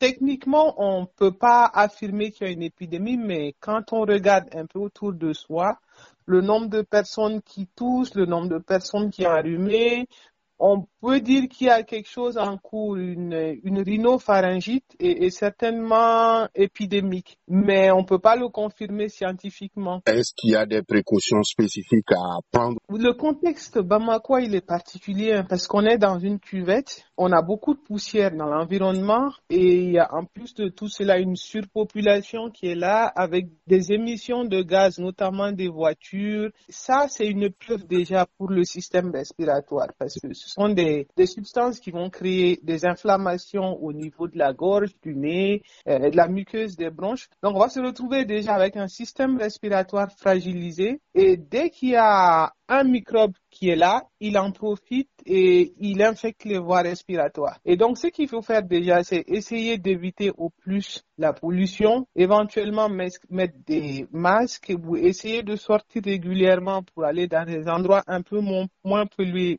techniquement, on ne peut pas affirmer qu'il y a une épidémie, mais quand on regarde un peu autour de soi, le nombre de personnes qui toussent, le nombre de personnes qui ont allumé, on peut dire qu'il y a quelque chose en cours, une, une rhinopharyngite et, certainement épidémique, mais on ne peut pas le confirmer scientifiquement. Est-ce qu'il y a des précautions spécifiques à prendre? Le contexte Bamako, il est particulier hein, parce qu'on est dans une cuvette, on a beaucoup de poussière dans l'environnement et il y a en plus de tout cela une surpopulation qui est là avec des émissions de gaz, notamment des voitures. Ça, c'est une preuve déjà pour le système respiratoire parce que sont des substances qui vont créer des inflammations au niveau de la gorge, du nez, euh, de la muqueuse des bronches. Donc, on va se retrouver déjà avec un système respiratoire fragilisé. Et dès qu'il y a un microbe qui est là, il en profite et il infecte les voies respiratoires. Et donc, ce qu'il faut faire déjà, c'est essayer d'éviter au plus la pollution, éventuellement mettre des masques ou essayer de sortir régulièrement pour aller dans des endroits un peu moins, pollués